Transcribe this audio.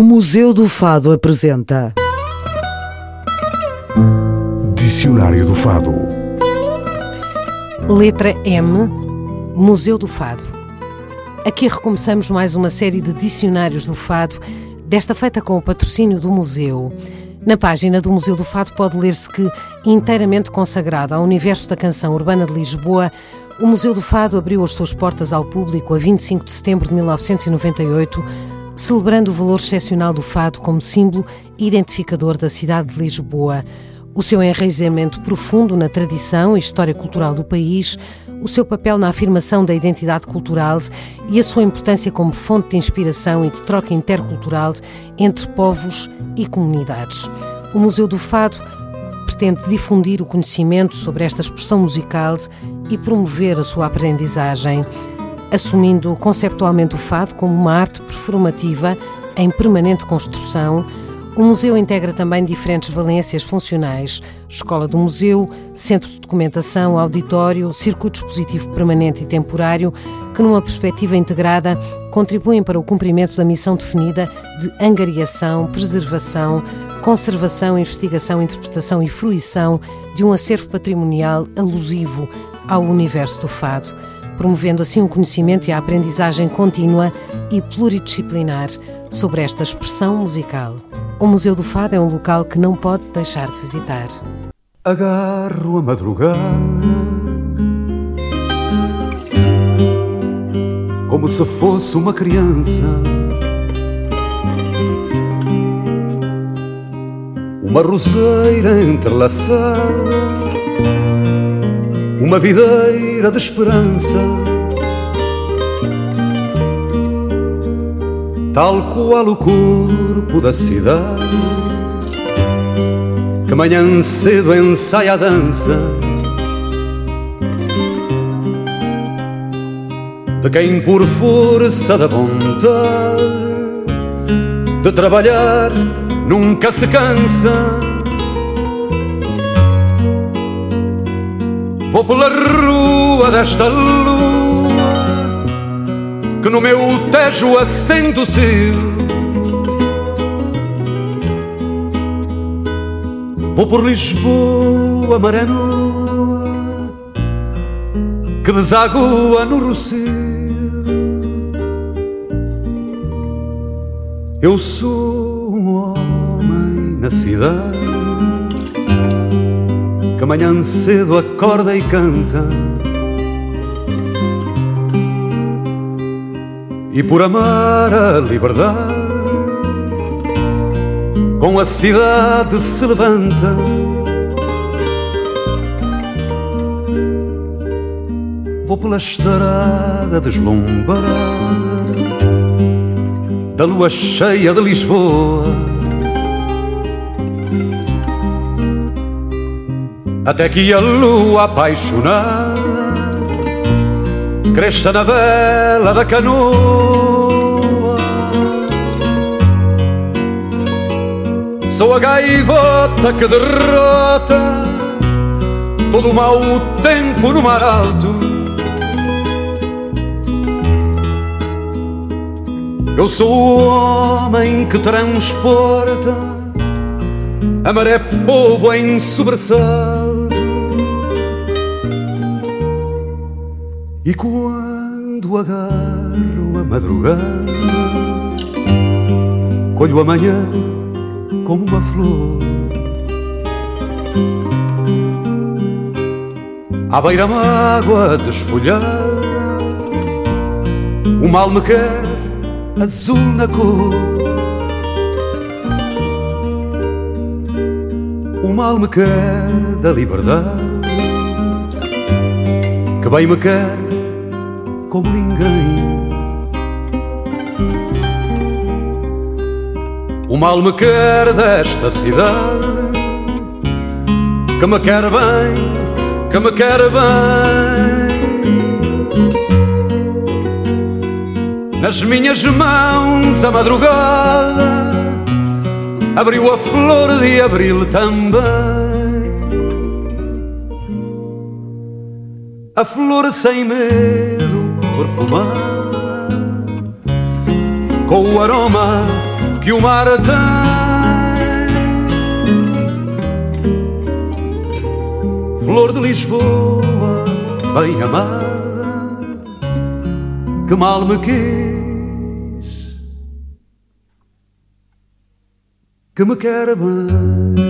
O Museu do Fado apresenta. Dicionário do Fado. Letra M, Museu do Fado. Aqui recomeçamos mais uma série de dicionários do Fado, desta feita com o patrocínio do museu. Na página do Museu do Fado pode ler-se que, inteiramente consagrado ao universo da canção urbana de Lisboa, o Museu do Fado abriu as suas portas ao público a 25 de setembro de 1998 celebrando o valor excepcional do fado como símbolo identificador da cidade de Lisboa, o seu enraizamento profundo na tradição e história cultural do país, o seu papel na afirmação da identidade cultural e a sua importância como fonte de inspiração e de troca intercultural entre povos e comunidades. O Museu do Fado pretende difundir o conhecimento sobre esta expressão musical e promover a sua aprendizagem assumindo conceptualmente o fado como uma arte performativa em permanente construção. O museu integra também diferentes valências funcionais: escola do museu, centro de documentação, auditório, circuito expositivo permanente e temporário, que, numa perspectiva integrada, contribuem para o cumprimento da missão definida de angariação, preservação, conservação, investigação, interpretação e fruição de um acervo patrimonial alusivo ao universo do fado promovendo assim o conhecimento e a aprendizagem contínua e pluridisciplinar sobre esta expressão musical. O Museu do Fado é um local que não pode deixar de visitar. Agarro a madrugada como se fosse uma criança. Uma roseira entrelaçada uma videira de esperança, tal qual o corpo da cidade, que manhã cedo ensaia a dança. De quem por força da vontade de trabalhar nunca se cansa Vou pela rua desta lua Que no meu tejo acende o Vou por Lisboa, maré Que desagua no Rocio Eu sou um homem na cidade que amanhã cedo acorda e canta. E por amar a liberdade, com a cidade se levanta. Vou pela estrada deslumbrada da lua cheia de Lisboa Até que a lua apaixonada Cresça na vela da canoa. Sou a gaivota que derrota Todo o mau tempo no mar alto. Eu sou o homem que transporta a maré povo em sobressalto E quando agarro a madrugada, colho amanhã como uma flor. À beira-mágua desfolhada, o mal me quer azul na cor. O mal me quer da liberdade, que bem me quer como ninguém. O mal me quer desta cidade, que me quer bem, que me quer bem. Nas minhas mãos a madrugada abriu a flor de abril também. A flor sem medo perfumar com o aroma que o mar tem. Flor de Lisboa, bem amada, que mal me quis, que me quer bem.